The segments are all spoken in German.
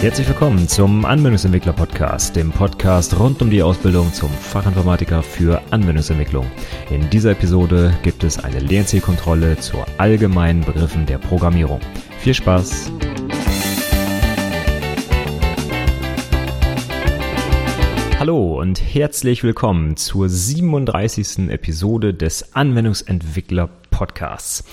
Herzlich willkommen zum Anwendungsentwickler Podcast, dem Podcast rund um die Ausbildung zum Fachinformatiker für Anwendungsentwicklung. In dieser Episode gibt es eine Lernzielkontrolle zur allgemeinen Begriffen der Programmierung. Viel Spaß! Hallo und herzlich willkommen zur 37. Episode des Anwendungsentwickler Podcasts.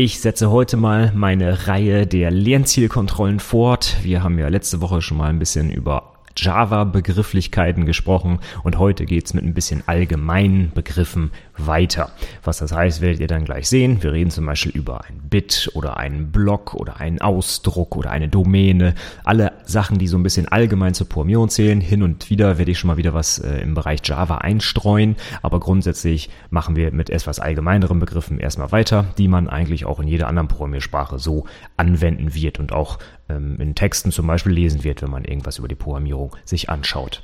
Ich setze heute mal meine Reihe der Lernzielkontrollen fort. Wir haben ja letzte Woche schon mal ein bisschen über Java-Begrifflichkeiten gesprochen und heute geht's mit ein bisschen allgemeinen Begriffen weiter. Was das heißt, werdet ihr dann gleich sehen. Wir reden zum Beispiel über ein Bit oder einen Block oder einen Ausdruck oder eine Domäne. Alle Sachen, die so ein bisschen allgemein zur Programmierung zählen. Hin und wieder werde ich schon mal wieder was äh, im Bereich Java einstreuen, aber grundsätzlich machen wir mit etwas allgemeineren Begriffen erstmal weiter, die man eigentlich auch in jeder anderen Programmiersprache so anwenden wird und auch ähm, in Texten zum Beispiel lesen wird, wenn man irgendwas über die Programmierung sich anschaut.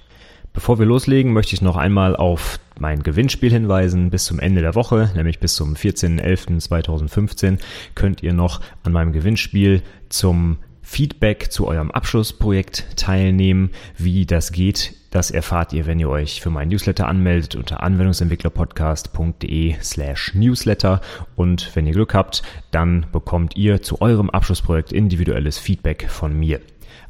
Bevor wir loslegen, möchte ich noch einmal auf mein Gewinnspiel hinweisen. Bis zum Ende der Woche, nämlich bis zum 14.11.2015, könnt ihr noch an meinem Gewinnspiel zum Feedback zu eurem Abschlussprojekt teilnehmen. Wie das geht, das erfahrt ihr, wenn ihr euch für meinen Newsletter anmeldet unter anwendungsentwicklerpodcast.de slash newsletter. Und wenn ihr Glück habt, dann bekommt ihr zu eurem Abschlussprojekt individuelles Feedback von mir.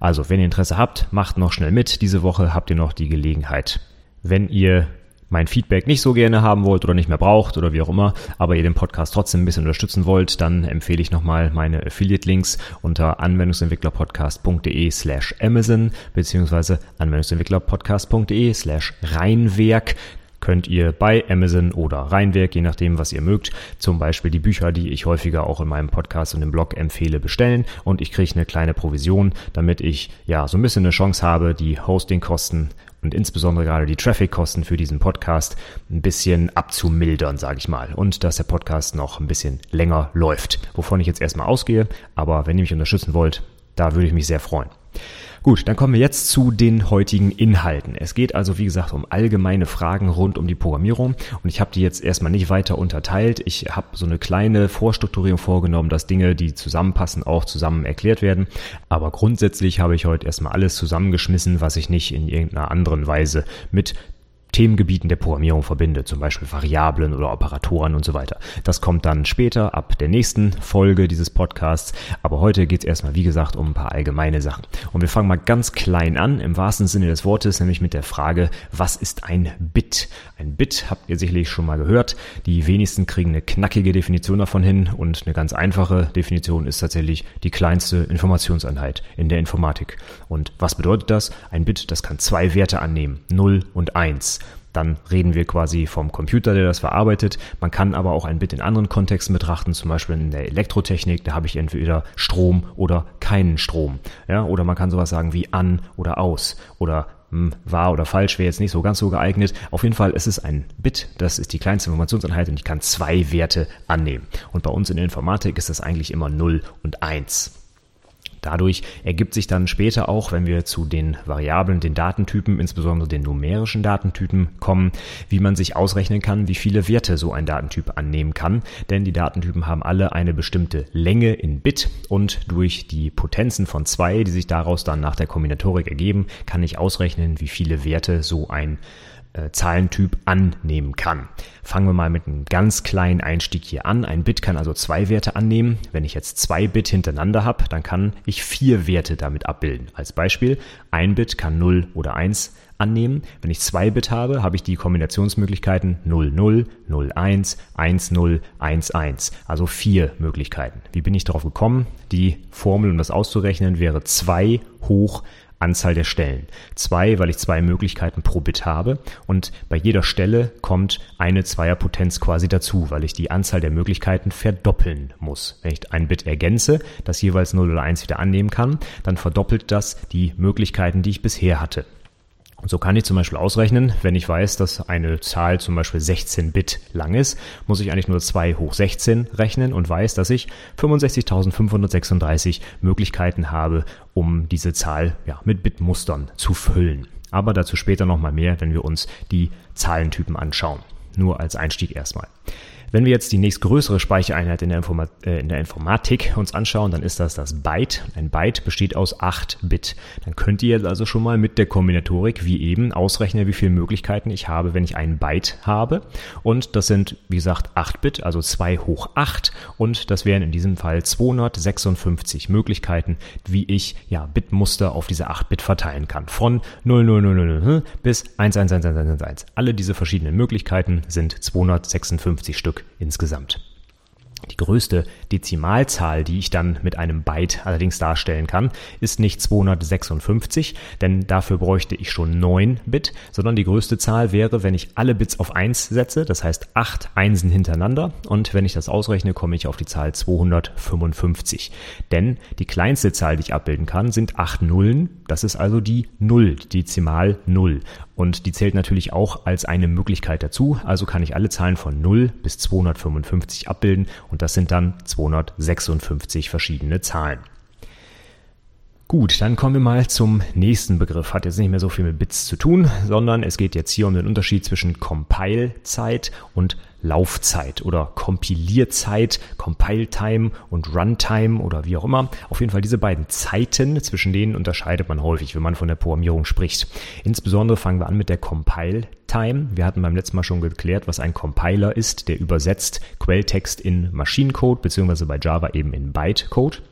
Also, wenn ihr Interesse habt, macht noch schnell mit. Diese Woche habt ihr noch die Gelegenheit. Wenn ihr mein Feedback nicht so gerne haben wollt oder nicht mehr braucht oder wie auch immer, aber ihr den Podcast trotzdem ein bisschen unterstützen wollt, dann empfehle ich nochmal meine Affiliate-Links unter anwendungsentwicklerpodcast.de slash Amazon beziehungsweise anwendungsentwicklerpodcast.de slash Rheinwerk könnt ihr bei Amazon oder Rheinwerk, je nachdem, was ihr mögt, zum Beispiel die Bücher, die ich häufiger auch in meinem Podcast und im Blog empfehle, bestellen und ich kriege eine kleine Provision, damit ich ja so ein bisschen eine Chance habe, die Hostingkosten und insbesondere gerade die Traffickosten für diesen Podcast ein bisschen abzumildern, sage ich mal. Und dass der Podcast noch ein bisschen länger läuft. Wovon ich jetzt erstmal ausgehe. Aber wenn ihr mich unterstützen wollt, da würde ich mich sehr freuen. Gut, dann kommen wir jetzt zu den heutigen Inhalten. Es geht also, wie gesagt, um allgemeine Fragen rund um die Programmierung und ich habe die jetzt erstmal nicht weiter unterteilt. Ich habe so eine kleine Vorstrukturierung vorgenommen, dass Dinge, die zusammenpassen, auch zusammen erklärt werden. Aber grundsätzlich habe ich heute erstmal alles zusammengeschmissen, was ich nicht in irgendeiner anderen Weise mit Themengebieten der Programmierung verbinde, zum Beispiel Variablen oder Operatoren und so weiter. Das kommt dann später ab der nächsten Folge dieses Podcasts, aber heute geht es erstmal, wie gesagt, um ein paar allgemeine Sachen. Und wir fangen mal ganz klein an, im wahrsten Sinne des Wortes, nämlich mit der Frage, was ist ein Bit? Ein Bit habt ihr sicherlich schon mal gehört. Die wenigsten kriegen eine knackige Definition davon hin und eine ganz einfache Definition ist tatsächlich die kleinste Informationseinheit in der Informatik. Und was bedeutet das? Ein Bit, das kann zwei Werte annehmen, 0 und 1 dann reden wir quasi vom Computer, der das verarbeitet. Man kann aber auch ein Bit in anderen Kontexten betrachten, zum Beispiel in der Elektrotechnik, da habe ich entweder Strom oder keinen Strom. Ja, oder man kann sowas sagen wie an oder aus oder wahr oder falsch wäre jetzt nicht so ganz so geeignet. Auf jeden Fall ist es ein Bit, das ist die kleinste Informationseinheit und ich kann zwei Werte annehmen. Und bei uns in der Informatik ist das eigentlich immer 0 und 1. Dadurch ergibt sich dann später auch, wenn wir zu den Variablen, den Datentypen, insbesondere den numerischen Datentypen kommen, wie man sich ausrechnen kann, wie viele Werte so ein Datentyp annehmen kann. Denn die Datentypen haben alle eine bestimmte Länge in Bit und durch die Potenzen von zwei, die sich daraus dann nach der Kombinatorik ergeben, kann ich ausrechnen, wie viele Werte so ein äh, Zahlentyp annehmen kann. Fangen wir mal mit einem ganz kleinen Einstieg hier an. Ein Bit kann also zwei Werte annehmen. Wenn ich jetzt zwei Bit hintereinander habe, dann kann ich vier Werte damit abbilden. Als Beispiel, ein Bit kann 0 oder 1 annehmen. Wenn ich zwei Bit habe, habe ich die Kombinationsmöglichkeiten 00, 01, 10, 11. Also vier Möglichkeiten. Wie bin ich darauf gekommen? Die Formel, um das auszurechnen, wäre 2 hoch Anzahl der Stellen. Zwei, weil ich zwei Möglichkeiten pro Bit habe und bei jeder Stelle kommt eine Zweierpotenz quasi dazu, weil ich die Anzahl der Möglichkeiten verdoppeln muss. Wenn ich ein Bit ergänze, das jeweils 0 oder 1 wieder annehmen kann, dann verdoppelt das die Möglichkeiten, die ich bisher hatte. So kann ich zum Beispiel ausrechnen, wenn ich weiß, dass eine Zahl zum Beispiel 16 Bit lang ist, muss ich eigentlich nur 2 hoch 16 rechnen und weiß, dass ich 65.536 Möglichkeiten habe, um diese Zahl ja, mit Bitmustern zu füllen. Aber dazu später nochmal mehr, wenn wir uns die Zahlentypen anschauen. Nur als Einstieg erstmal. Wenn wir jetzt die nächstgrößere Speichereinheit in der, äh, in der Informatik uns anschauen, dann ist das das Byte. Ein Byte besteht aus 8 Bit. Dann könnt ihr jetzt also schon mal mit der Kombinatorik wie eben ausrechnen, wie viele Möglichkeiten ich habe, wenn ich ein Byte habe. Und das sind, wie gesagt, 8 Bit, also 2 hoch 8. Und das wären in diesem Fall 256 Möglichkeiten, wie ich ja Bitmuster auf diese 8 Bit verteilen kann. Von 00000 bis 111111. Alle diese verschiedenen Möglichkeiten sind 256 Stück insgesamt. Die größte Dezimalzahl, die ich dann mit einem Byte allerdings darstellen kann, ist nicht 256, denn dafür bräuchte ich schon 9 Bit, sondern die größte Zahl wäre, wenn ich alle Bits auf 1 setze, das heißt 8 Einsen hintereinander und wenn ich das ausrechne, komme ich auf die Zahl 255. Denn die kleinste Zahl, die ich abbilden kann, sind 8 Nullen, das ist also die 0, die Dezimal 0 und die zählt natürlich auch als eine Möglichkeit dazu, also kann ich alle Zahlen von 0 bis 255 abbilden und das sind dann 256 verschiedene Zahlen. Gut, dann kommen wir mal zum nächsten Begriff. Hat jetzt nicht mehr so viel mit Bits zu tun, sondern es geht jetzt hier um den Unterschied zwischen Compile-Zeit und Laufzeit oder Kompilierzeit, Compile-Time und Runtime oder wie auch immer. Auf jeden Fall diese beiden Zeiten, zwischen denen unterscheidet man häufig, wenn man von der Programmierung spricht. Insbesondere fangen wir an mit der Compile-Time. Wir hatten beim letzten Mal schon geklärt, was ein Compiler ist, der übersetzt Quelltext in Maschinencode beziehungsweise bei Java eben in Bytecode.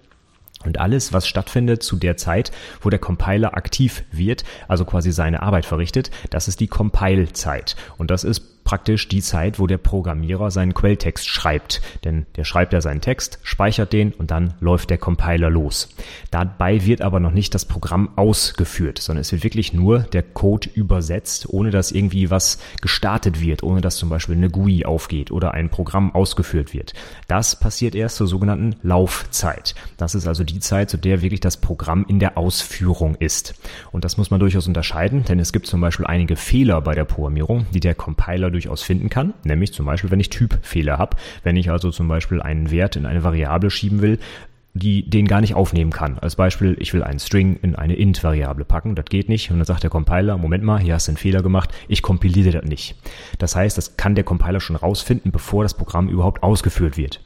Und alles, was stattfindet zu der Zeit, wo der Compiler aktiv wird, also quasi seine Arbeit verrichtet, das ist die Compile-Zeit. Und das ist praktisch die Zeit, wo der Programmierer seinen Quelltext schreibt. Denn der schreibt ja seinen Text, speichert den und dann läuft der Compiler los. Dabei wird aber noch nicht das Programm ausgeführt, sondern es wird wirklich nur der Code übersetzt, ohne dass irgendwie was gestartet wird, ohne dass zum Beispiel eine GUI aufgeht oder ein Programm ausgeführt wird. Das passiert erst zur sogenannten Laufzeit. Das ist also die Zeit, zu der wirklich das Programm in der Ausführung ist. Und das muss man durchaus unterscheiden, denn es gibt zum Beispiel einige Fehler bei der Programmierung, die der Compiler durchaus finden kann, nämlich zum Beispiel, wenn ich Typfehler habe, wenn ich also zum Beispiel einen Wert in eine Variable schieben will, die den gar nicht aufnehmen kann. Als Beispiel, ich will einen String in eine int-Variable packen, das geht nicht. Und dann sagt der Compiler, Moment mal, hier hast du einen Fehler gemacht, ich kompiliere das nicht. Das heißt, das kann der Compiler schon rausfinden, bevor das Programm überhaupt ausgeführt wird.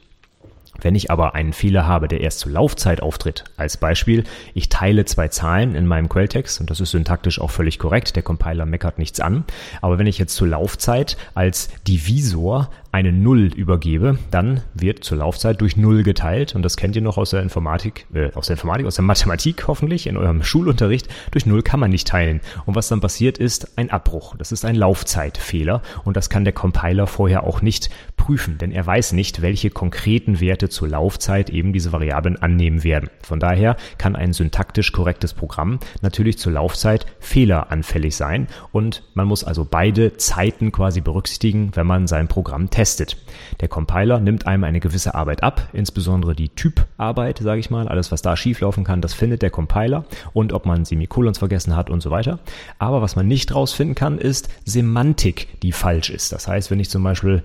Wenn ich aber einen Fehler habe, der erst zur Laufzeit auftritt, als Beispiel, ich teile zwei Zahlen in meinem Quelltext und das ist syntaktisch auch völlig korrekt, der Compiler meckert nichts an, aber wenn ich jetzt zur Laufzeit als Divisor eine Null übergebe, dann wird zur Laufzeit durch Null geteilt und das kennt ihr noch aus der Informatik, äh, aus der Informatik, aus der Mathematik hoffentlich, in eurem Schulunterricht. Durch Null kann man nicht teilen. Und was dann passiert ist ein Abbruch. Das ist ein Laufzeitfehler und das kann der Compiler vorher auch nicht prüfen, denn er weiß nicht, welche konkreten Werte zur Laufzeit eben diese Variablen annehmen werden. Von daher kann ein syntaktisch korrektes Programm natürlich zur Laufzeit fehleranfällig sein und man muss also beide Zeiten quasi berücksichtigen, wenn man sein Programm testet testet. Der Compiler nimmt einem eine gewisse Arbeit ab, insbesondere die Typarbeit, sage ich mal. Alles, was da schieflaufen kann, das findet der Compiler und ob man Semikolons vergessen hat und so weiter. Aber was man nicht rausfinden kann, ist Semantik, die falsch ist. Das heißt, wenn ich zum Beispiel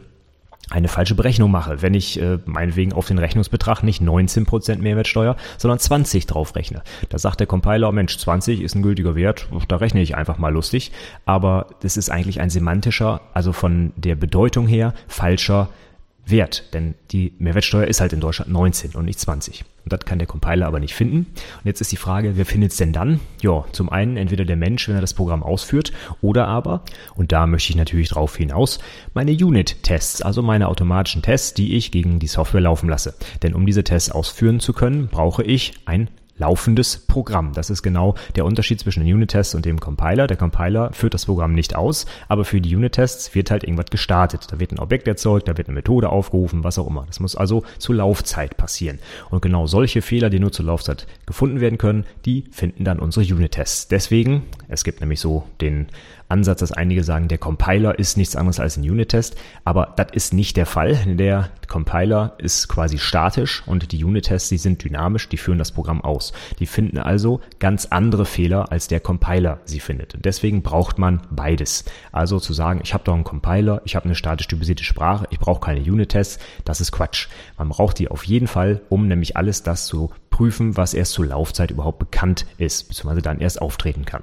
eine falsche Berechnung mache, wenn ich äh, meinetwegen auf den Rechnungsbetrag nicht 19% Mehrwertsteuer, sondern 20 drauf rechne. Da sagt der Compiler, Mensch, 20 ist ein gültiger Wert, da rechne ich einfach mal lustig. Aber das ist eigentlich ein semantischer, also von der Bedeutung her falscher Wert, denn die Mehrwertsteuer ist halt in Deutschland 19 und nicht 20. Und das kann der Compiler aber nicht finden. Und jetzt ist die Frage, wer findet es denn dann? Ja, zum einen entweder der Mensch, wenn er das Programm ausführt, oder aber, und da möchte ich natürlich drauf hinaus, meine Unit-Tests, also meine automatischen Tests, die ich gegen die Software laufen lasse. Denn um diese Tests ausführen zu können, brauche ich ein laufendes Programm. Das ist genau der Unterschied zwischen den Unit-Tests und dem Compiler. Der Compiler führt das Programm nicht aus, aber für die Unit-Tests wird halt irgendwas gestartet. Da wird ein Objekt erzeugt, da wird eine Methode aufgerufen, was auch immer. Das muss also zur Laufzeit passieren. Und genau solche Fehler, die nur zur Laufzeit gefunden werden können, die finden dann unsere Unit-Tests. Deswegen, es gibt nämlich so den Ansatz, dass einige sagen, der Compiler ist nichts anderes als ein Unit-Test, aber das ist nicht der Fall. Der Compiler ist quasi statisch und die Unit-Tests, die sind dynamisch, die führen das Programm aus. Die finden also ganz andere Fehler, als der Compiler sie findet. Und deswegen braucht man beides. Also zu sagen, ich habe doch einen Compiler, ich habe eine statisch typisierte Sprache, ich brauche keine Unit-Tests, das ist Quatsch. Man braucht die auf jeden Fall, um nämlich alles das zu prüfen, was erst zur Laufzeit überhaupt bekannt ist, beziehungsweise dann erst auftreten kann.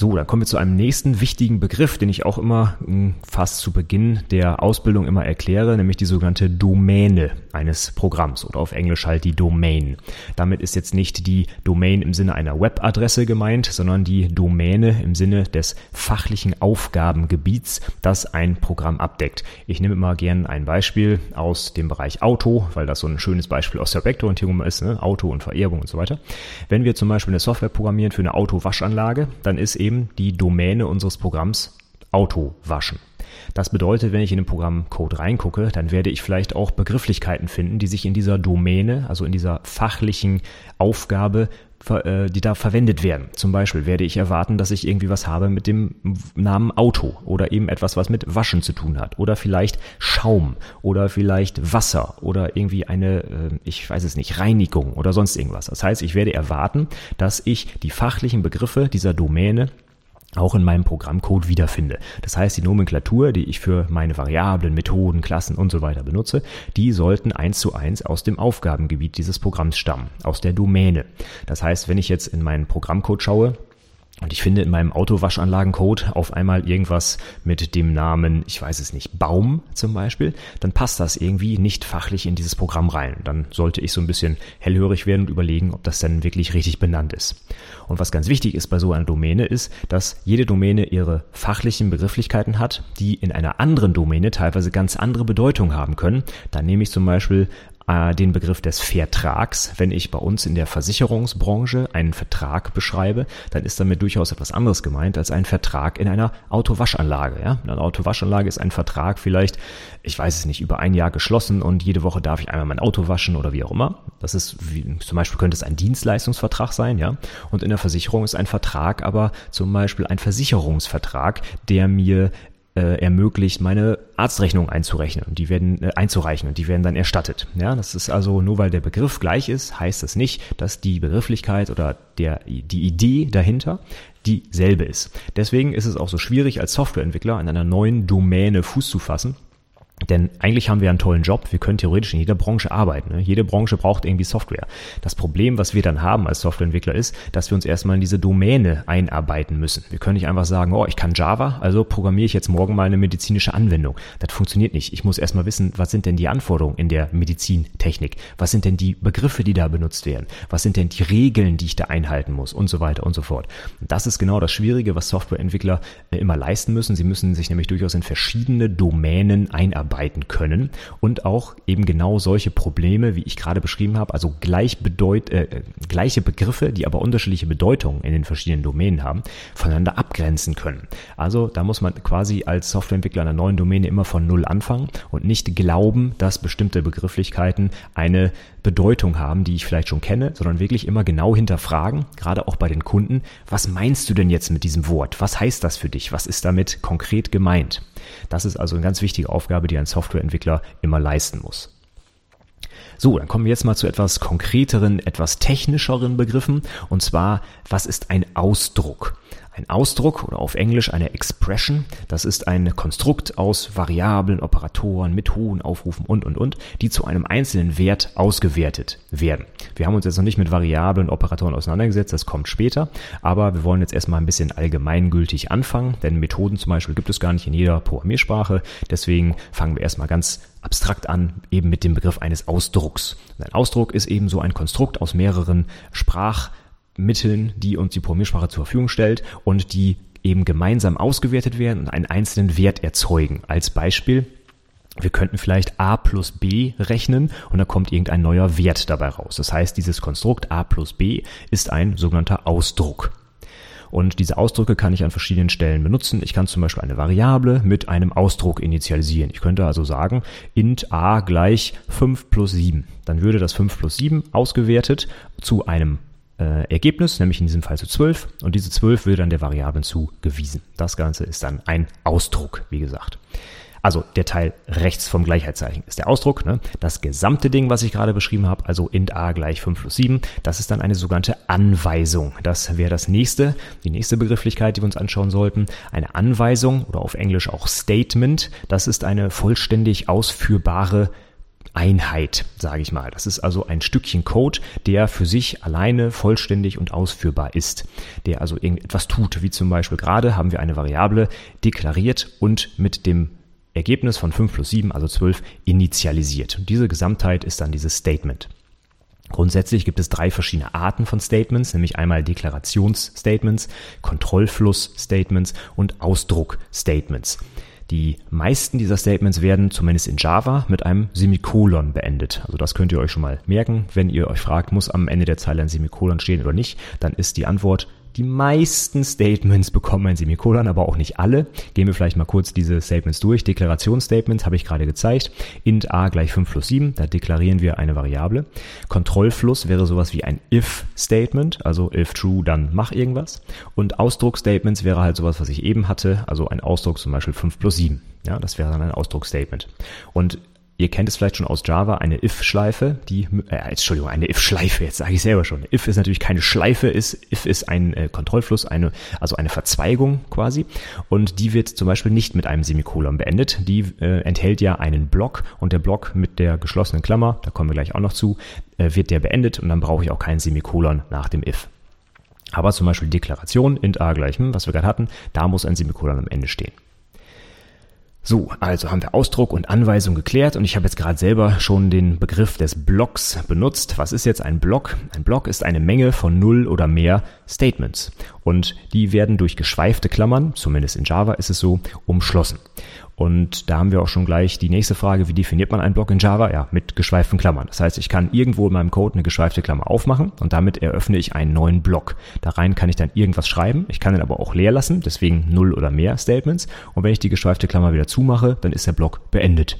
So, dann kommen wir zu einem nächsten wichtigen Begriff, den ich auch immer hm, fast zu Beginn der Ausbildung immer erkläre, nämlich die sogenannte Domäne eines Programms oder auf Englisch halt die Domain. Damit ist jetzt nicht die Domain im Sinne einer Webadresse gemeint, sondern die Domäne im Sinne des fachlichen Aufgabengebiets, das ein Programm abdeckt. Ich nehme immer gerne ein Beispiel aus dem Bereich Auto, weil das so ein schönes Beispiel aus der Objektorientierung ist, ne? Auto und Vererbung und so weiter. Wenn wir zum Beispiel eine Software programmieren für eine Autowaschanlage, dann ist eben eben die Domäne unseres Programms Auto waschen. Das bedeutet, wenn ich in den Programmcode reingucke, dann werde ich vielleicht auch Begrifflichkeiten finden, die sich in dieser Domäne, also in dieser fachlichen Aufgabe die da verwendet werden. Zum Beispiel werde ich erwarten, dass ich irgendwie was habe mit dem Namen Auto oder eben etwas, was mit Waschen zu tun hat oder vielleicht Schaum oder vielleicht Wasser oder irgendwie eine, äh, ich weiß es nicht, Reinigung oder sonst irgendwas. Das heißt, ich werde erwarten, dass ich die fachlichen Begriffe dieser Domäne auch in meinem Programmcode wiederfinde. Das heißt, die Nomenklatur, die ich für meine Variablen, Methoden, Klassen und so weiter benutze, die sollten eins zu eins aus dem Aufgabengebiet dieses Programms stammen, aus der Domäne. Das heißt, wenn ich jetzt in meinen Programmcode schaue, und ich finde in meinem Autowaschanlagencode auf einmal irgendwas mit dem Namen, ich weiß es nicht, Baum zum Beispiel, dann passt das irgendwie nicht fachlich in dieses Programm rein. Dann sollte ich so ein bisschen hellhörig werden und überlegen, ob das dann wirklich richtig benannt ist. Und was ganz wichtig ist bei so einer Domäne ist, dass jede Domäne ihre fachlichen Begrifflichkeiten hat, die in einer anderen Domäne teilweise ganz andere Bedeutung haben können. Dann nehme ich zum Beispiel äh, den Begriff des Vertrags. Wenn ich bei uns in der Versicherungsbranche einen Vertrag beschreibe, dann ist damit durchaus etwas anderes gemeint als ein Vertrag in einer Autowaschanlage. Ja? Eine Autowaschanlage ist ein Vertrag vielleicht, ich weiß es nicht, über ein Jahr geschlossen und jede Woche darf ich einmal mein Auto waschen oder wie auch immer. Das ist wie, zum Beispiel könnte es ein Dienstleistungsvertrag sein, ja. Und in der Versicherung ist ein Vertrag aber zum Beispiel ein Versicherungsvertrag, der mir äh, ermöglicht, meine Arztrechnung einzurechnen und die werden äh, einzureichen und die werden dann erstattet. Ja, das ist also nur weil der Begriff gleich ist, heißt das nicht, dass die Begrifflichkeit oder der die Idee dahinter dieselbe ist. Deswegen ist es auch so schwierig als Softwareentwickler an einer neuen Domäne Fuß zu fassen denn eigentlich haben wir einen tollen Job. Wir können theoretisch in jeder Branche arbeiten. Ne? Jede Branche braucht irgendwie Software. Das Problem, was wir dann haben als Softwareentwickler, ist, dass wir uns erstmal in diese Domäne einarbeiten müssen. Wir können nicht einfach sagen, oh, ich kann Java, also programmiere ich jetzt morgen mal eine medizinische Anwendung. Das funktioniert nicht. Ich muss erstmal wissen, was sind denn die Anforderungen in der Medizintechnik? Was sind denn die Begriffe, die da benutzt werden? Was sind denn die Regeln, die ich da einhalten muss? Und so weiter und so fort. Und das ist genau das Schwierige, was Softwareentwickler äh, immer leisten müssen. Sie müssen sich nämlich durchaus in verschiedene Domänen einarbeiten arbeiten können und auch eben genau solche Probleme, wie ich gerade beschrieben habe, also gleich bedeut, äh, gleiche Begriffe, die aber unterschiedliche Bedeutungen in den verschiedenen Domänen haben, voneinander abgrenzen können. Also da muss man quasi als Softwareentwickler einer neuen Domäne immer von Null anfangen und nicht glauben, dass bestimmte Begrifflichkeiten eine Bedeutung haben, die ich vielleicht schon kenne, sondern wirklich immer genau hinterfragen, gerade auch bei den Kunden, was meinst du denn jetzt mit diesem Wort? Was heißt das für dich? Was ist damit konkret gemeint? Das ist also eine ganz wichtige Aufgabe, die ein Softwareentwickler immer leisten muss. So, dann kommen wir jetzt mal zu etwas konkreteren, etwas technischeren Begriffen. Und zwar, was ist ein Ausdruck? Ein Ausdruck oder auf Englisch eine Expression, das ist ein Konstrukt aus Variablen, Operatoren, Methoden, Aufrufen und, und, und, die zu einem einzelnen Wert ausgewertet werden. Wir haben uns jetzt noch nicht mit Variablen, Operatoren auseinandergesetzt, das kommt später, aber wir wollen jetzt erstmal ein bisschen allgemeingültig anfangen, denn Methoden zum Beispiel gibt es gar nicht in jeder Programmiersprache, deswegen fangen wir erstmal ganz abstrakt an, eben mit dem Begriff eines Ausdrucks. ein Ausdruck ist eben so ein Konstrukt aus mehreren Sprach Mitteln, die uns die Programmiersprache zur Verfügung stellt und die eben gemeinsam ausgewertet werden und einen einzelnen Wert erzeugen. Als Beispiel, wir könnten vielleicht a plus b rechnen und da kommt irgendein neuer Wert dabei raus. Das heißt, dieses Konstrukt a plus b ist ein sogenannter Ausdruck. Und diese Ausdrücke kann ich an verschiedenen Stellen benutzen. Ich kann zum Beispiel eine Variable mit einem Ausdruck initialisieren. Ich könnte also sagen, int a gleich 5 plus 7. Dann würde das 5 plus 7 ausgewertet zu einem äh, Ergebnis, nämlich in diesem Fall zu 12 und diese 12 wird dann der Variablen zugewiesen. Das Ganze ist dann ein Ausdruck, wie gesagt. Also der Teil rechts vom Gleichheitszeichen ist der Ausdruck. Ne? Das gesamte Ding, was ich gerade beschrieben habe, also int a gleich 5 plus 7, das ist dann eine sogenannte Anweisung. Das wäre das nächste, die nächste Begrifflichkeit, die wir uns anschauen sollten. Eine Anweisung oder auf Englisch auch Statement, das ist eine vollständig ausführbare Einheit, sage ich mal. Das ist also ein Stückchen Code, der für sich alleine vollständig und ausführbar ist, der also irgendetwas tut, wie zum Beispiel gerade haben wir eine Variable deklariert und mit dem Ergebnis von 5 plus 7, also 12, initialisiert. Und diese Gesamtheit ist dann dieses Statement. Grundsätzlich gibt es drei verschiedene Arten von Statements, nämlich einmal Deklarationsstatements, Kontrollflussstatements und Ausdruckstatements. Die meisten dieser Statements werden zumindest in Java mit einem Semikolon beendet. Also das könnt ihr euch schon mal merken. Wenn ihr euch fragt, muss am Ende der Zeile ein Semikolon stehen oder nicht, dann ist die Antwort die meisten Statements bekommen ein Semikolon, aber auch nicht alle. Gehen wir vielleicht mal kurz diese Statements durch. Deklarationsstatements habe ich gerade gezeigt. int a gleich 5 plus 7, da deklarieren wir eine Variable. Kontrollfluss wäre sowas wie ein if-Statement, also if true, dann mach irgendwas. Und Ausdruckstatements wäre halt sowas, was ich eben hatte, also ein Ausdruck zum Beispiel 5 plus 7. Ja, das wäre dann ein Ausdrucksstatement. Und Ihr kennt es vielleicht schon aus Java, eine if-Schleife, die, äh, Entschuldigung, eine if-Schleife, jetzt sage ich selber schon. If ist natürlich keine Schleife, ist, if ist ein äh, Kontrollfluss, eine, also eine Verzweigung quasi. Und die wird zum Beispiel nicht mit einem Semikolon beendet. Die äh, enthält ja einen Block und der Block mit der geschlossenen Klammer, da kommen wir gleich auch noch zu, äh, wird der beendet und dann brauche ich auch keinen Semikolon nach dem if. Aber zum Beispiel Deklaration, int a gleich, hm, was wir gerade hatten, da muss ein Semikolon am Ende stehen. So, also haben wir Ausdruck und Anweisung geklärt und ich habe jetzt gerade selber schon den Begriff des Blocks benutzt. Was ist jetzt ein Block? Ein Block ist eine Menge von null oder mehr Statements und die werden durch geschweifte Klammern, zumindest in Java ist es so, umschlossen. Und da haben wir auch schon gleich die nächste Frage, wie definiert man einen Block in Java? Ja, mit geschweiften Klammern. Das heißt, ich kann irgendwo in meinem Code eine geschweifte Klammer aufmachen und damit eröffne ich einen neuen Block. Da rein kann ich dann irgendwas schreiben. Ich kann den aber auch leer lassen, deswegen null oder mehr Statements. Und wenn ich die geschweifte Klammer wieder zumache, dann ist der Block beendet.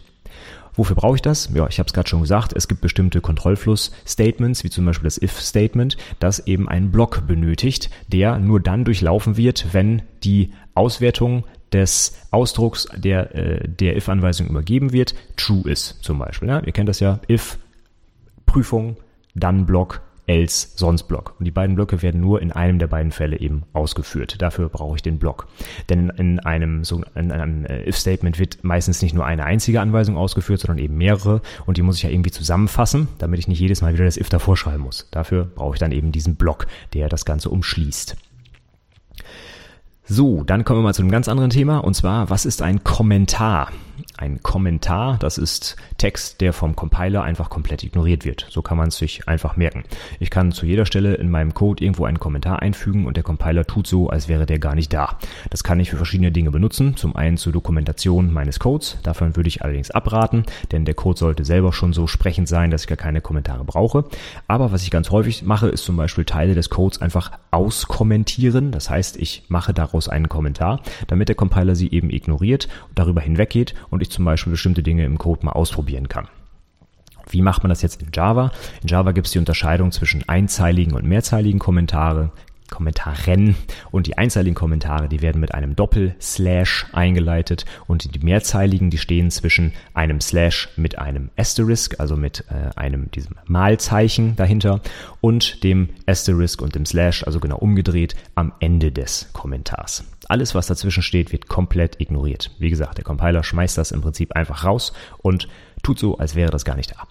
Wofür brauche ich das? Ja, ich habe es gerade schon gesagt, es gibt bestimmte Kontrollfluss-Statements, wie zum Beispiel das if-Statement, das eben einen Block benötigt, der nur dann durchlaufen wird, wenn die Auswertung des Ausdrucks, der äh, der if-Anweisung übergeben wird, true ist zum Beispiel. Ja? Ihr kennt das ja, if, Prüfung, dann Block, else, sonst Block. Und die beiden Blöcke werden nur in einem der beiden Fälle eben ausgeführt. Dafür brauche ich den Block. Denn in einem, so, in einem äh, if-Statement wird meistens nicht nur eine einzige Anweisung ausgeführt, sondern eben mehrere. Und die muss ich ja irgendwie zusammenfassen, damit ich nicht jedes Mal wieder das if davor schreiben muss. Dafür brauche ich dann eben diesen Block, der das Ganze umschließt. So, dann kommen wir mal zu einem ganz anderen Thema und zwar, was ist ein Kommentar? Ein Kommentar, das ist Text, der vom Compiler einfach komplett ignoriert wird. So kann man es sich einfach merken. Ich kann zu jeder Stelle in meinem Code irgendwo einen Kommentar einfügen und der Compiler tut so, als wäre der gar nicht da. Das kann ich für verschiedene Dinge benutzen. Zum einen zur Dokumentation meines Codes. Davon würde ich allerdings abraten, denn der Code sollte selber schon so sprechend sein, dass ich gar keine Kommentare brauche. Aber was ich ganz häufig mache, ist zum Beispiel Teile des Codes einfach auskommentieren. Das heißt, ich mache daraus einen Kommentar, damit der Compiler sie eben ignoriert, darüber hinweggeht und ich zum Beispiel bestimmte Dinge im Code mal ausprobiere ausprobieren kann. Wie macht man das jetzt in Java? In Java gibt es die Unterscheidung zwischen einzeiligen und mehrzeiligen Kommentare, Kommentaren und die einzeiligen Kommentare, die werden mit einem Doppel-Slash eingeleitet und die mehrzeiligen, die stehen zwischen einem Slash mit einem Asterisk, also mit äh, einem diesem Malzeichen dahinter und dem Asterisk und dem Slash, also genau umgedreht am Ende des Kommentars. Alles, was dazwischen steht, wird komplett ignoriert. Wie gesagt, der Compiler schmeißt das im Prinzip einfach raus und tut so, als wäre das gar nicht da.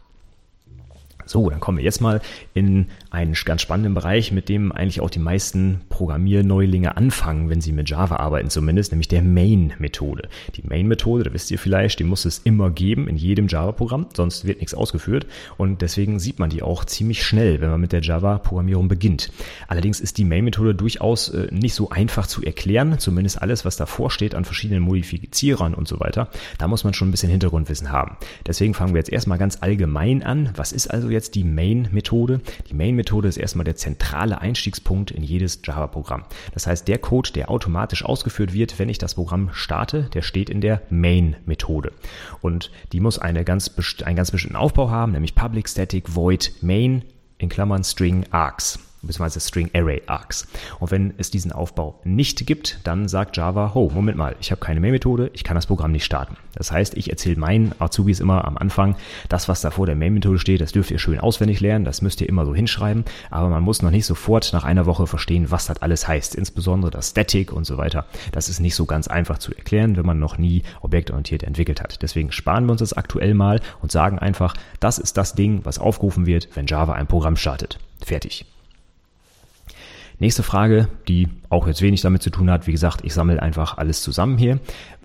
So, dann kommen wir jetzt mal in einen ganz spannenden Bereich, mit dem eigentlich auch die meisten Programmierneulinge anfangen, wenn sie mit Java arbeiten zumindest, nämlich der Main-Methode. Die Main-Methode, da wisst ihr vielleicht, die muss es immer geben in jedem Java-Programm, sonst wird nichts ausgeführt und deswegen sieht man die auch ziemlich schnell, wenn man mit der Java-Programmierung beginnt. Allerdings ist die Main-Methode durchaus äh, nicht so einfach zu erklären, zumindest alles, was davor steht an verschiedenen Modifizierern und so weiter. Da muss man schon ein bisschen Hintergrundwissen haben. Deswegen fangen wir jetzt erstmal ganz allgemein an. Was ist also jetzt die Main-Methode? Die Main-Methode ist erstmal der zentrale Einstiegspunkt in jedes Java-Programm. Das heißt, der Code, der automatisch ausgeführt wird, wenn ich das Programm starte, der steht in der Main-Methode. Und die muss eine ganz, einen ganz bestimmten Aufbau haben, nämlich Public Static Void Main in Klammern String Args. Bzw. String Array Arcs. Und wenn es diesen Aufbau nicht gibt, dann sagt Java, oh, Moment mal, ich habe keine Main-Methode, ich kann das Programm nicht starten. Das heißt, ich erzähle meinen Azubis immer am Anfang, das, was da vor der Main-Methode steht, das dürft ihr schön auswendig lernen, das müsst ihr immer so hinschreiben, aber man muss noch nicht sofort nach einer Woche verstehen, was das alles heißt, insbesondere das Static und so weiter. Das ist nicht so ganz einfach zu erklären, wenn man noch nie objektorientiert entwickelt hat. Deswegen sparen wir uns das aktuell mal und sagen einfach, das ist das Ding, was aufgerufen wird, wenn Java ein Programm startet. Fertig. Nächste Frage, die auch jetzt wenig damit zu tun hat. Wie gesagt, ich sammle einfach alles zusammen hier.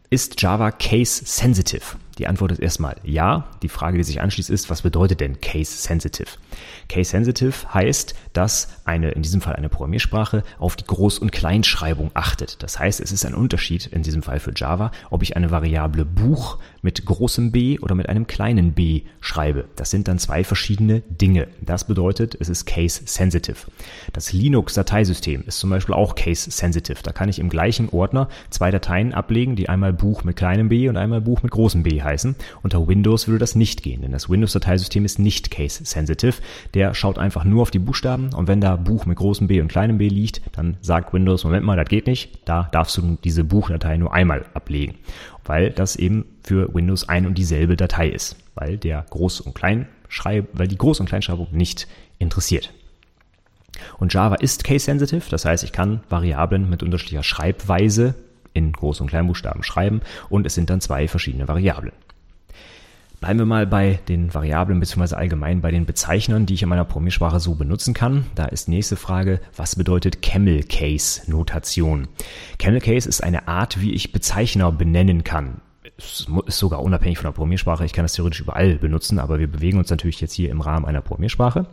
Ist Java case sensitive? Die Antwort ist erstmal ja. Die Frage, die sich anschließt, ist, was bedeutet denn case sensitive? Case sensitive heißt, dass eine, in diesem Fall eine Programmiersprache, auf die Groß- und Kleinschreibung achtet. Das heißt, es ist ein Unterschied in diesem Fall für Java, ob ich eine Variable Buch mit großem B oder mit einem kleinen b schreibe. Das sind dann zwei verschiedene Dinge. Das bedeutet, es ist case sensitive. Das Linux-Dateisystem ist zum Beispiel auch case sensitive. Da kann ich im gleichen Ordner zwei Dateien ablegen, die einmal Buch mit kleinem b und einmal Buch mit großem b heißen. Unter Windows würde das nicht gehen, denn das Windows-Dateisystem ist nicht case sensitive. Der schaut einfach nur auf die Buchstaben und wenn da Buch mit großem B und kleinem b liegt, dann sagt Windows, Moment mal, das geht nicht, da darfst du diese Buchdatei nur einmal ablegen, weil das eben für Windows ein und dieselbe Datei ist, weil der Groß- und Kleinschreib, weil die Groß- und Kleinschreibung nicht interessiert. Und Java ist case-sensitive, das heißt, ich kann Variablen mit unterschiedlicher Schreibweise in Groß- und Kleinbuchstaben schreiben und es sind dann zwei verschiedene Variablen. Bleiben wir mal bei den Variablen bzw. allgemein bei den Bezeichnern, die ich in meiner Programmiersprache so benutzen kann. Da ist nächste Frage, was bedeutet Camel Case Notation? Camel Case ist eine Art, wie ich Bezeichner benennen kann ist sogar unabhängig von der Programmiersprache. Ich kann das theoretisch überall benutzen, aber wir bewegen uns natürlich jetzt hier im Rahmen einer Programmiersprache.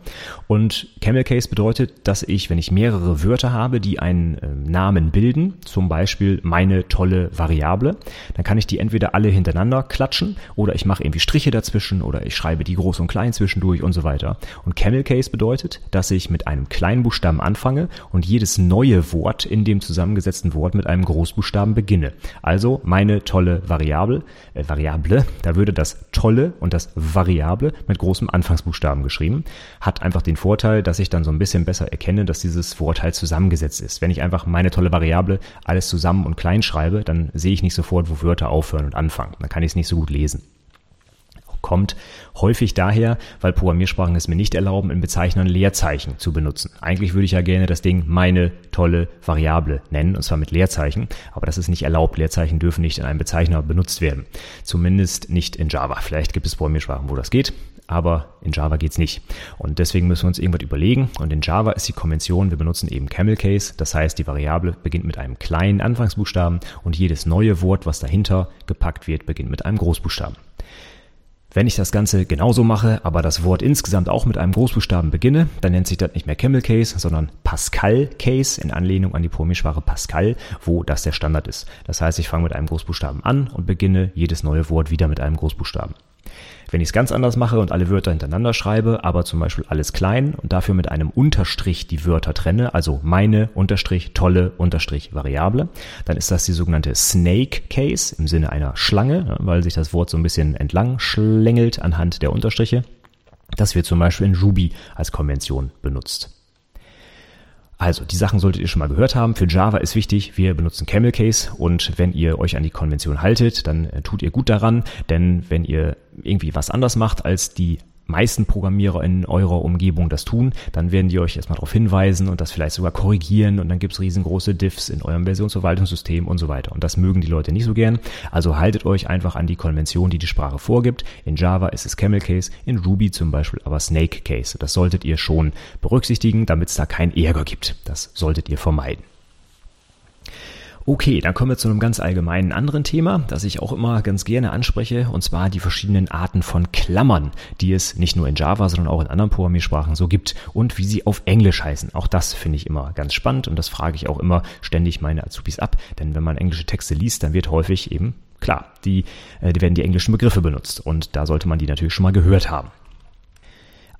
Und Camel Case bedeutet, dass ich, wenn ich mehrere Wörter habe, die einen äh, Namen bilden, zum Beispiel meine tolle Variable, dann kann ich die entweder alle hintereinander klatschen oder ich mache irgendwie Striche dazwischen oder ich schreibe die groß und klein zwischendurch und so weiter. Und Camel Case bedeutet, dass ich mit einem kleinen Buchstaben anfange und jedes neue Wort in dem zusammengesetzten Wort mit einem Großbuchstaben beginne. Also meine tolle Variable äh, Variable, da würde das Tolle und das Variable mit großem Anfangsbuchstaben geschrieben. Hat einfach den Vorteil, dass ich dann so ein bisschen besser erkenne, dass dieses Wort zusammengesetzt ist. Wenn ich einfach meine tolle Variable alles zusammen und klein schreibe, dann sehe ich nicht sofort, wo Wörter aufhören und anfangen. Dann kann ich es nicht so gut lesen kommt häufig daher, weil Programmiersprachen es mir nicht erlauben, in Bezeichnern Leerzeichen zu benutzen. Eigentlich würde ich ja gerne das Ding meine tolle Variable nennen, und zwar mit Leerzeichen, aber das ist nicht erlaubt. Leerzeichen dürfen nicht in einem Bezeichner benutzt werden. Zumindest nicht in Java. Vielleicht gibt es Programmiersprachen, wo das geht, aber in Java geht's nicht. Und deswegen müssen wir uns irgendwas überlegen. Und in Java ist die Konvention, wir benutzen eben Camel Case. Das heißt, die Variable beginnt mit einem kleinen Anfangsbuchstaben und jedes neue Wort, was dahinter gepackt wird, beginnt mit einem Großbuchstaben. Wenn ich das Ganze genauso mache, aber das Wort insgesamt auch mit einem Großbuchstaben beginne, dann nennt sich das nicht mehr Camel Case, sondern Pascal Case in Anlehnung an die Programmiersprache Pascal, wo das der Standard ist. Das heißt, ich fange mit einem Großbuchstaben an und beginne jedes neue Wort wieder mit einem Großbuchstaben. Wenn ich es ganz anders mache und alle Wörter hintereinander schreibe, aber zum Beispiel alles klein und dafür mit einem Unterstrich die Wörter trenne, also meine Unterstrich tolle Unterstrich Variable, dann ist das die sogenannte Snake Case im Sinne einer Schlange, weil sich das Wort so ein bisschen entlang schlängelt anhand der Unterstriche. Das wird zum Beispiel in Ruby als Konvention benutzt. Also, die Sachen solltet ihr schon mal gehört haben. Für Java ist wichtig, wir benutzen Camel Case und wenn ihr euch an die Konvention haltet, dann äh, tut ihr gut daran, denn wenn ihr irgendwie was anders macht als die meisten Programmierer in eurer Umgebung das tun, dann werden die euch erstmal darauf hinweisen und das vielleicht sogar korrigieren und dann gibt's riesengroße Diffs in eurem Versionsverwaltungssystem und so weiter. Und das mögen die Leute nicht so gern. Also haltet euch einfach an die Konvention, die die Sprache vorgibt. In Java ist es Camel Case, in Ruby zum Beispiel aber Snake Case. Das solltet ihr schon berücksichtigen, damit es da keinen Ärger gibt. Das solltet ihr vermeiden. Okay, dann kommen wir zu einem ganz allgemeinen anderen Thema, das ich auch immer ganz gerne anspreche, und zwar die verschiedenen Arten von Klammern, die es nicht nur in Java, sondern auch in anderen Programmiersprachen so gibt und wie sie auf Englisch heißen. Auch das finde ich immer ganz spannend und das frage ich auch immer ständig meine Azubis ab, denn wenn man englische Texte liest, dann wird häufig eben klar, die, äh, die werden die englischen Begriffe benutzt und da sollte man die natürlich schon mal gehört haben.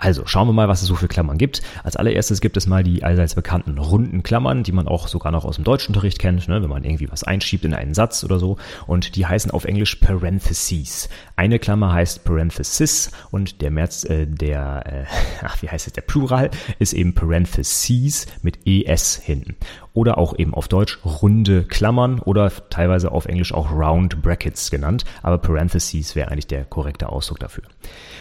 Also schauen wir mal, was es so für Klammern gibt. Als allererstes gibt es mal die allseits bekannten runden Klammern, die man auch sogar noch aus dem Deutschunterricht kennt, ne, wenn man irgendwie was einschiebt in einen Satz oder so. Und die heißen auf Englisch Parentheses. Eine Klammer heißt Parenthesis und der März, äh, der, äh, ach, wie heißt es, der Plural ist eben Parentheses mit es hinten. Oder auch eben auf Deutsch runde Klammern oder teilweise auf Englisch auch Round Brackets genannt. Aber Parentheses wäre eigentlich der korrekte Ausdruck dafür.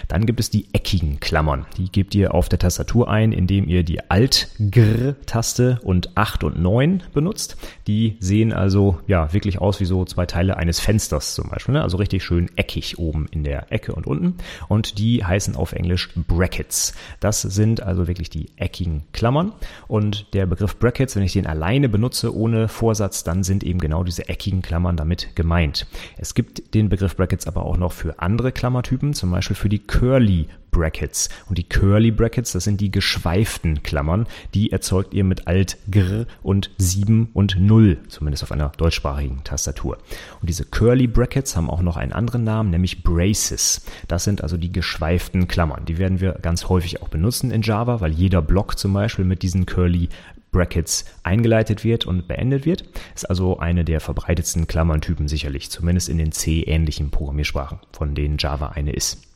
Dann gibt es die eckigen Klammern. Die gebt ihr auf der Tastatur ein, indem ihr die Alt-Gr-Taste und 8 und 9 benutzt. Die sehen also ja wirklich aus wie so zwei Teile eines Fensters zum Beispiel. Ne? Also richtig schön eckig oben in der Ecke und unten. Und die heißen auf Englisch Brackets. Das sind also wirklich die eckigen Klammern. Und der Begriff Brackets, wenn ich den alleine benutze, ohne Vorsatz, dann sind eben genau diese eckigen Klammern damit gemeint. Es gibt den Begriff Brackets aber auch noch für andere Klammertypen, zum Beispiel für die Curly Brackets. Und die Curly Brackets, das sind die geschweiften Klammern, die erzeugt ihr mit Alt, Gr und 7 und 0, zumindest auf einer deutschsprachigen Tastatur. Und diese Curly Brackets haben auch noch einen anderen Namen, nämlich Braces. Das sind also die geschweiften Klammern. Die werden wir ganz häufig auch benutzen in Java, weil jeder Block zum Beispiel mit diesen Curly Brackets eingeleitet wird und beendet wird. Ist also eine der verbreitetsten Klammerntypen sicherlich, zumindest in den C-ähnlichen Programmiersprachen, von denen Java eine ist.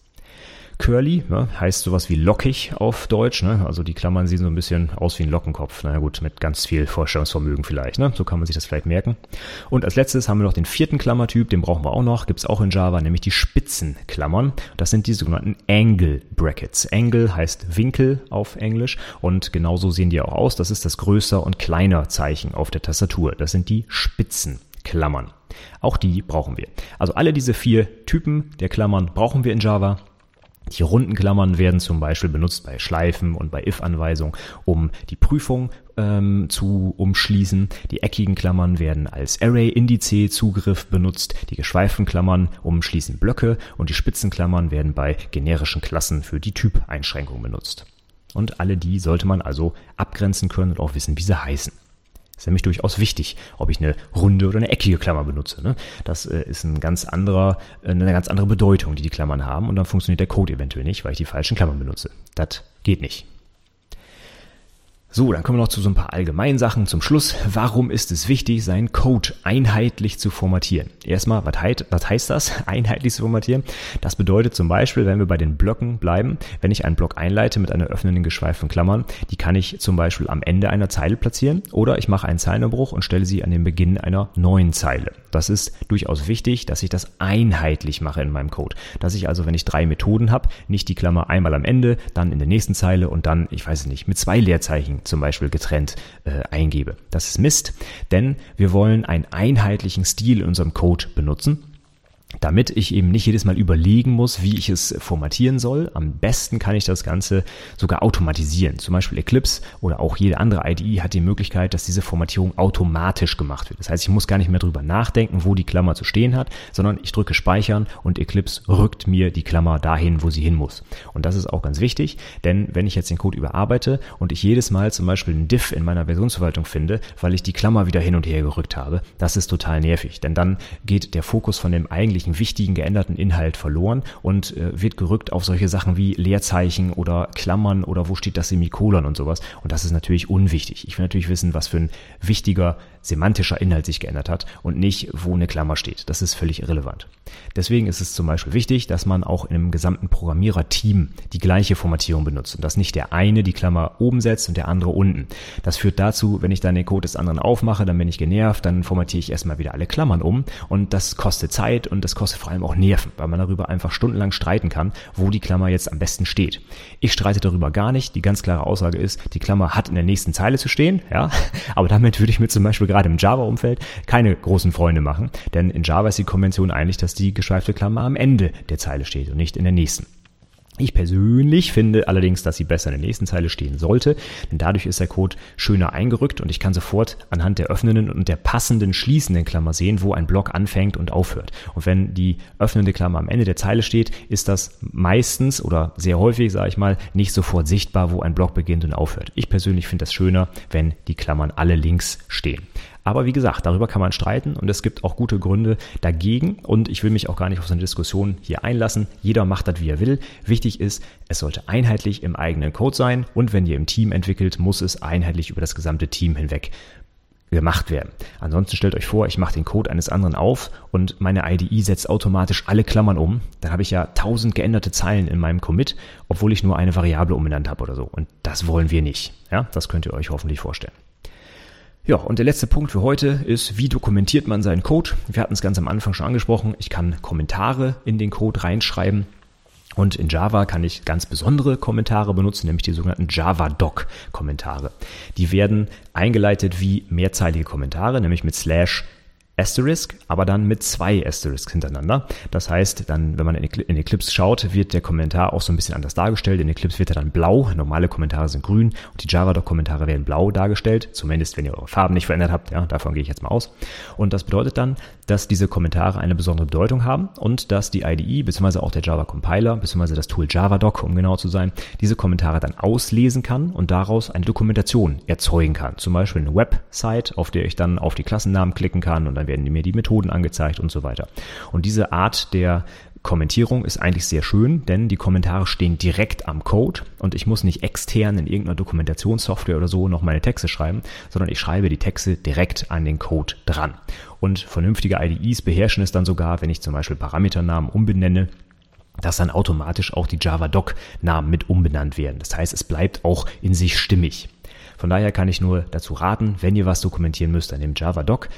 Curly ne, heißt sowas wie lockig auf Deutsch. Ne? Also die Klammern sehen so ein bisschen aus wie ein Lockenkopf. Na gut, mit ganz viel Vorstellungsvermögen vielleicht. Ne? So kann man sich das vielleicht merken. Und als letztes haben wir noch den vierten Klammertyp, den brauchen wir auch noch. Gibt es auch in Java, nämlich die Spitzenklammern. Das sind die sogenannten Angle Brackets. Angle heißt Winkel auf Englisch und genauso sehen die auch aus. Das ist das größer und kleiner Zeichen auf der Tastatur. Das sind die Spitzenklammern. Auch die brauchen wir. Also alle diese vier Typen der Klammern brauchen wir in Java. Die runden Klammern werden zum Beispiel benutzt bei Schleifen und bei if-Anweisungen, um die Prüfung ähm, zu umschließen. Die eckigen Klammern werden als Array-Indice-Zugriff benutzt. Die geschweiften Klammern umschließen Blöcke und die Spitzenklammern werden bei generischen Klassen für die Typeinschränkung benutzt. Und alle die sollte man also abgrenzen können und auch wissen, wie sie heißen. Ist nämlich durchaus wichtig, ob ich eine runde oder eine eckige Klammer benutze. Ne? Das äh, ist ein ganz anderer, äh, eine ganz andere Bedeutung, die die Klammern haben und dann funktioniert der Code eventuell nicht, weil ich die falschen Klammern benutze. Das geht nicht. So, dann kommen wir noch zu so ein paar allgemeinen Sachen zum Schluss. Warum ist es wichtig, seinen Code einheitlich zu formatieren? Erstmal, was, heit, was heißt das, einheitlich zu formatieren? Das bedeutet zum Beispiel, wenn wir bei den Blöcken bleiben, wenn ich einen Block einleite mit einer öffnenden geschweiften Klammern, die kann ich zum Beispiel am Ende einer Zeile platzieren oder ich mache einen Zeilenumbruch und stelle sie an den Beginn einer neuen Zeile. Das ist durchaus wichtig, dass ich das einheitlich mache in meinem Code. Dass ich also, wenn ich drei Methoden habe, nicht die Klammer einmal am Ende, dann in der nächsten Zeile und dann, ich weiß es nicht, mit zwei Leerzeichen zum Beispiel getrennt äh, eingebe. Das ist Mist, denn wir wollen einen einheitlichen Stil in unserem Code benutzen damit ich eben nicht jedes Mal überlegen muss, wie ich es formatieren soll. Am besten kann ich das Ganze sogar automatisieren. Zum Beispiel Eclipse oder auch jede andere IDE hat die Möglichkeit, dass diese Formatierung automatisch gemacht wird. Das heißt, ich muss gar nicht mehr drüber nachdenken, wo die Klammer zu stehen hat, sondern ich drücke Speichern und Eclipse rückt mir die Klammer dahin, wo sie hin muss. Und das ist auch ganz wichtig, denn wenn ich jetzt den Code überarbeite und ich jedes Mal zum Beispiel einen Diff in meiner Versionsverwaltung finde, weil ich die Klammer wieder hin und her gerückt habe, das ist total nervig, denn dann geht der Fokus von dem eigentlichen eigentlichen wichtigen geänderten Inhalt verloren und äh, wird gerückt auf solche Sachen wie Leerzeichen oder Klammern oder wo steht das Semikolon und sowas. Und das ist natürlich unwichtig. Ich will natürlich wissen, was für ein wichtiger semantischer Inhalt sich geändert hat und nicht, wo eine Klammer steht. Das ist völlig irrelevant. Deswegen ist es zum Beispiel wichtig, dass man auch in einem gesamten Programmiererteam die gleiche Formatierung benutzt und dass nicht der eine die Klammer oben setzt und der andere unten. Das führt dazu, wenn ich dann den Code des anderen aufmache, dann bin ich genervt, dann formatiere ich erstmal wieder alle Klammern um und das kostet Zeit und das kostet vor allem auch Nerven, weil man darüber einfach stundenlang streiten kann, wo die Klammer jetzt am besten steht. Ich streite darüber gar nicht. Die ganz klare Aussage ist, die Klammer hat in der nächsten Zeile zu stehen, ja, aber damit würde ich mir zum Beispiel gerade im Java-Umfeld keine großen Freunde machen, denn in Java ist die Konvention eigentlich, dass die geschweifte Klammer am Ende der Zeile steht und nicht in der nächsten. Ich persönlich finde allerdings, dass sie besser in der nächsten Zeile stehen sollte, denn dadurch ist der Code schöner eingerückt und ich kann sofort anhand der öffnenden und der passenden schließenden Klammer sehen, wo ein Block anfängt und aufhört. Und wenn die öffnende Klammer am Ende der Zeile steht, ist das meistens oder sehr häufig, sage ich mal, nicht sofort sichtbar, wo ein Block beginnt und aufhört. Ich persönlich finde das schöner, wenn die Klammern alle links stehen. Aber wie gesagt, darüber kann man streiten und es gibt auch gute Gründe dagegen und ich will mich auch gar nicht auf so eine Diskussion hier einlassen. Jeder macht das, wie er will. Wichtig ist, es sollte einheitlich im eigenen Code sein und wenn ihr im Team entwickelt, muss es einheitlich über das gesamte Team hinweg gemacht werden. Ansonsten stellt euch vor, ich mache den Code eines anderen auf und meine IDE setzt automatisch alle Klammern um. Dann habe ich ja tausend geänderte Zeilen in meinem Commit, obwohl ich nur eine Variable umbenannt habe oder so. Und das wollen wir nicht. Ja, das könnt ihr euch hoffentlich vorstellen. Ja, und der letzte Punkt für heute ist, wie dokumentiert man seinen Code? Wir hatten es ganz am Anfang schon angesprochen. Ich kann Kommentare in den Code reinschreiben. Und in Java kann ich ganz besondere Kommentare benutzen, nämlich die sogenannten Java-Doc-Kommentare. Die werden eingeleitet wie mehrzeilige Kommentare, nämlich mit Slash Asterisk, aber dann mit zwei Asterisks hintereinander. Das heißt, dann, wenn man in Eclipse schaut, wird der Kommentar auch so ein bisschen anders dargestellt. In Eclipse wird er dann blau, normale Kommentare sind grün und die Javadoc-Kommentare werden blau dargestellt, zumindest wenn ihr eure Farben nicht verändert habt. Ja, davon gehe ich jetzt mal aus. Und das bedeutet dann, dass diese Kommentare eine besondere Bedeutung haben und dass die IDE bzw. auch der Java Compiler bzw. das Tool Javadoc, um genau zu sein, diese Kommentare dann auslesen kann und daraus eine Dokumentation erzeugen kann. Zum Beispiel eine Website, auf der ich dann auf die Klassennamen klicken kann und dann werden mir die Methoden angezeigt und so weiter. Und diese Art der Kommentierung ist eigentlich sehr schön, denn die Kommentare stehen direkt am Code und ich muss nicht extern in irgendeiner Dokumentationssoftware oder so noch meine Texte schreiben, sondern ich schreibe die Texte direkt an den Code dran. Und vernünftige IDEs beherrschen es dann sogar, wenn ich zum Beispiel Parameternamen umbenenne, dass dann automatisch auch die Java-Doc-Namen mit umbenannt werden. Das heißt, es bleibt auch in sich stimmig. Von daher kann ich nur dazu raten, wenn ihr was dokumentieren müsst, dann nehmt Java Doc.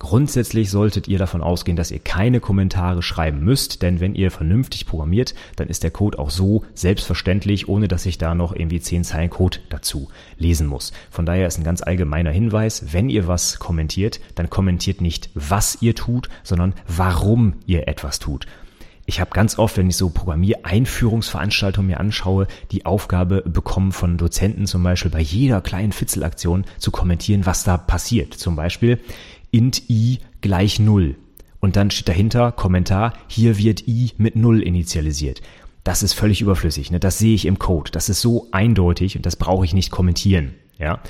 Grundsätzlich solltet ihr davon ausgehen, dass ihr keine Kommentare schreiben müsst, denn wenn ihr vernünftig programmiert, dann ist der Code auch so selbstverständlich, ohne dass ich da noch irgendwie zehn Zeilen Code dazu lesen muss. Von daher ist ein ganz allgemeiner Hinweis, wenn ihr was kommentiert, dann kommentiert nicht, was ihr tut, sondern warum ihr etwas tut. Ich habe ganz oft, wenn ich so Programmiereinführungsveranstaltungen mir anschaue, die Aufgabe bekommen von Dozenten zum Beispiel bei jeder kleinen Fitzelaktion zu kommentieren, was da passiert. Zum Beispiel, int i gleich null Und dann steht dahinter Kommentar, hier wird i mit null initialisiert. Das ist völlig überflüssig. Ne? Das sehe ich im Code. Das ist so eindeutig und das brauche ich nicht kommentieren. Ja.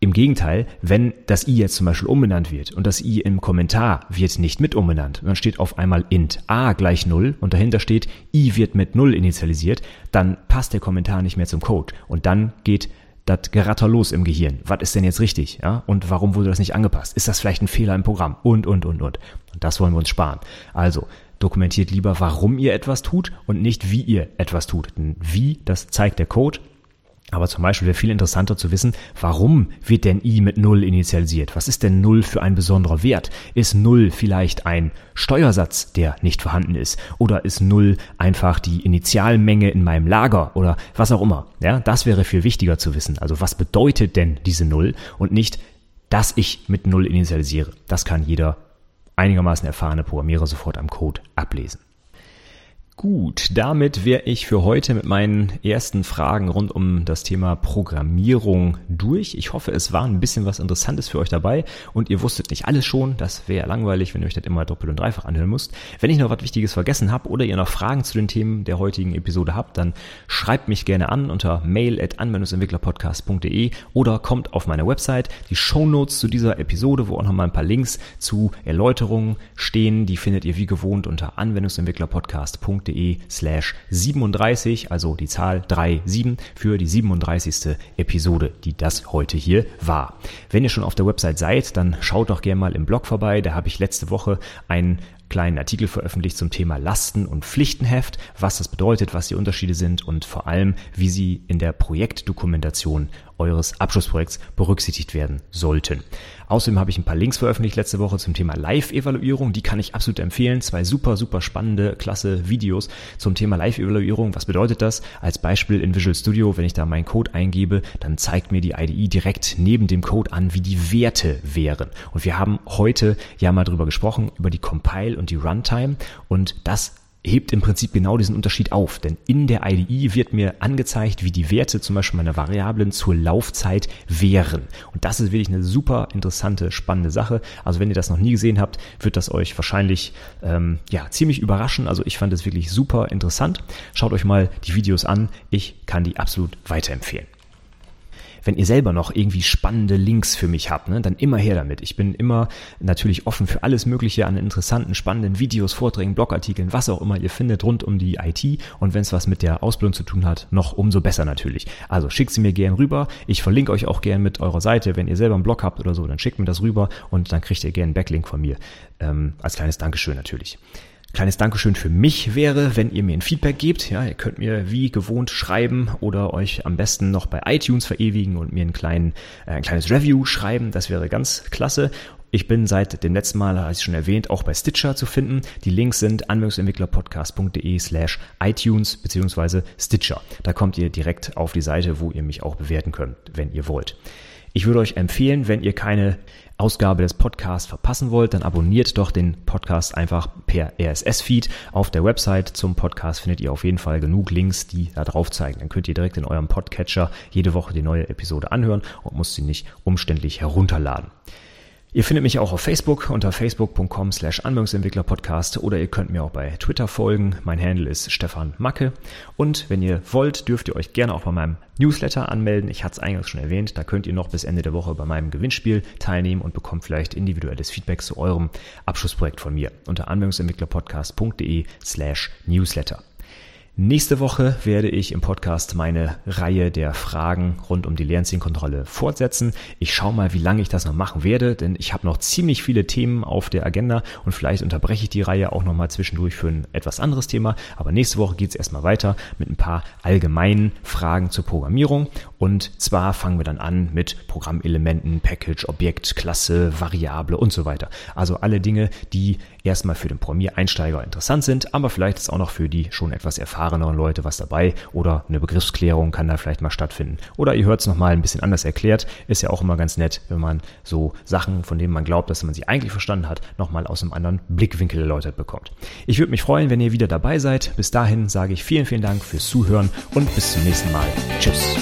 Im Gegenteil, wenn das i jetzt zum Beispiel umbenannt wird und das i im Kommentar wird nicht mit umbenannt, dann steht auf einmal int a gleich null und dahinter steht i wird mit null initialisiert, dann passt der Kommentar nicht mehr zum Code und dann geht das Geratter los im Gehirn. Was ist denn jetzt richtig? Ja? Und warum wurde das nicht angepasst? Ist das vielleicht ein Fehler im Programm? Und, und, und, und. Und das wollen wir uns sparen. Also, dokumentiert lieber, warum ihr etwas tut und nicht, wie ihr etwas tut. Denn wie, das zeigt der Code aber zum Beispiel wäre viel interessanter zu wissen, warum wird denn i mit null initialisiert? Was ist denn null für ein besonderer Wert? Ist null vielleicht ein Steuersatz, der nicht vorhanden ist? Oder ist null einfach die Initialmenge in meinem Lager oder was auch immer? Ja, das wäre viel wichtiger zu wissen. Also was bedeutet denn diese null und nicht, dass ich mit null initialisiere? Das kann jeder einigermaßen erfahrene Programmierer sofort am Code ablesen. Gut, damit wäre ich für heute mit meinen ersten Fragen rund um das Thema Programmierung durch. Ich hoffe, es war ein bisschen was Interessantes für euch dabei und ihr wusstet nicht alles schon. Das wäre langweilig, wenn ihr euch das immer doppelt und dreifach anhören müsst. Wenn ich noch was Wichtiges vergessen habe oder ihr noch Fragen zu den Themen der heutigen Episode habt, dann schreibt mich gerne an unter mail at anwendungsentwicklerpodcast.de oder kommt auf meine Website. Die Shownotes zu dieser Episode, wo auch nochmal ein paar Links zu Erläuterungen stehen, die findet ihr wie gewohnt unter anwendungsentwicklerpodcast.de www.ftf.de slash 37, also die Zahl 37 für die 37. Episode, die das heute hier war. Wenn ihr schon auf der Website seid, dann schaut doch gerne mal im Blog vorbei. Da habe ich letzte Woche einen kleinen Artikel veröffentlicht zum Thema Lasten- und Pflichtenheft, was das bedeutet, was die Unterschiede sind und vor allem, wie sie in der Projektdokumentation eures Abschlussprojekts berücksichtigt werden sollten. Außerdem habe ich ein paar Links veröffentlicht letzte Woche zum Thema Live-Evaluierung. Die kann ich absolut empfehlen. Zwei super, super spannende, klasse Videos zum Thema Live-Evaluierung. Was bedeutet das? Als Beispiel in Visual Studio, wenn ich da meinen Code eingebe, dann zeigt mir die IDE direkt neben dem Code an, wie die Werte wären. Und wir haben heute ja mal drüber gesprochen, über die Compile und die Runtime. Und das hebt im Prinzip genau diesen Unterschied auf. Denn in der IDE wird mir angezeigt, wie die Werte zum Beispiel meiner Variablen zur Laufzeit wären. Und das ist wirklich eine super interessante, spannende Sache. Also wenn ihr das noch nie gesehen habt, wird das euch wahrscheinlich ähm, ja ziemlich überraschen. Also ich fand es wirklich super interessant. Schaut euch mal die Videos an. Ich kann die absolut weiterempfehlen. Wenn ihr selber noch irgendwie spannende Links für mich habt, ne, dann immer her damit. Ich bin immer natürlich offen für alles Mögliche an interessanten, spannenden Videos, Vorträgen, Blogartikeln, was auch immer ihr findet rund um die IT. Und wenn es was mit der Ausbildung zu tun hat, noch umso besser natürlich. Also schickt sie mir gern rüber. Ich verlinke euch auch gern mit eurer Seite. Wenn ihr selber einen Blog habt oder so, dann schickt mir das rüber und dann kriegt ihr gern einen Backlink von mir. Ähm, als kleines Dankeschön natürlich. Kleines Dankeschön für mich wäre, wenn ihr mir ein Feedback gebt. Ja, ihr könnt mir wie gewohnt schreiben oder euch am besten noch bei iTunes verewigen und mir einen kleinen, äh, ein kleines Review schreiben. Das wäre ganz klasse. Ich bin seit dem letzten Mal, als ich schon erwähnt, auch bei Stitcher zu finden. Die Links sind anwendungsentwicklerpodcast.de slash iTunes beziehungsweise Stitcher. Da kommt ihr direkt auf die Seite, wo ihr mich auch bewerten könnt, wenn ihr wollt. Ich würde euch empfehlen, wenn ihr keine Ausgabe des Podcasts verpassen wollt, dann abonniert doch den Podcast einfach per RSS-Feed. Auf der Website zum Podcast findet ihr auf jeden Fall genug Links, die da drauf zeigen. Dann könnt ihr direkt in eurem Podcatcher jede Woche die neue Episode anhören und müsst sie nicht umständlich herunterladen. Ihr findet mich auch auf Facebook unter facebook.com slash Anwendungsentwicklerpodcast oder ihr könnt mir auch bei Twitter folgen. Mein Handle ist Stefan Macke. Und wenn ihr wollt, dürft ihr euch gerne auch bei meinem Newsletter anmelden. Ich hatte es eingangs schon erwähnt. Da könnt ihr noch bis Ende der Woche bei meinem Gewinnspiel teilnehmen und bekommt vielleicht individuelles Feedback zu eurem Abschlussprojekt von mir unter anwendungsentwicklerpodcast.de slash Newsletter. Nächste Woche werde ich im Podcast meine Reihe der Fragen rund um die Lernzielkontrolle fortsetzen. Ich schaue mal, wie lange ich das noch machen werde, denn ich habe noch ziemlich viele Themen auf der Agenda und vielleicht unterbreche ich die Reihe auch nochmal zwischendurch für ein etwas anderes Thema. Aber nächste Woche geht es erstmal weiter mit ein paar allgemeinen Fragen zur Programmierung. Und zwar fangen wir dann an mit Programmelementen, Package, Objekt, Klasse, Variable und so weiter. Also alle Dinge, die erstmal für den Programmiereinsteiger interessant sind, aber vielleicht ist auch noch für die schon etwas erfahreneren Leute was dabei oder eine Begriffsklärung kann da vielleicht mal stattfinden. Oder ihr hört es nochmal ein bisschen anders erklärt. Ist ja auch immer ganz nett, wenn man so Sachen, von denen man glaubt, dass man sie eigentlich verstanden hat, nochmal aus einem anderen Blickwinkel erläutert bekommt. Ich würde mich freuen, wenn ihr wieder dabei seid. Bis dahin sage ich vielen, vielen Dank fürs Zuhören und bis zum nächsten Mal. Tschüss.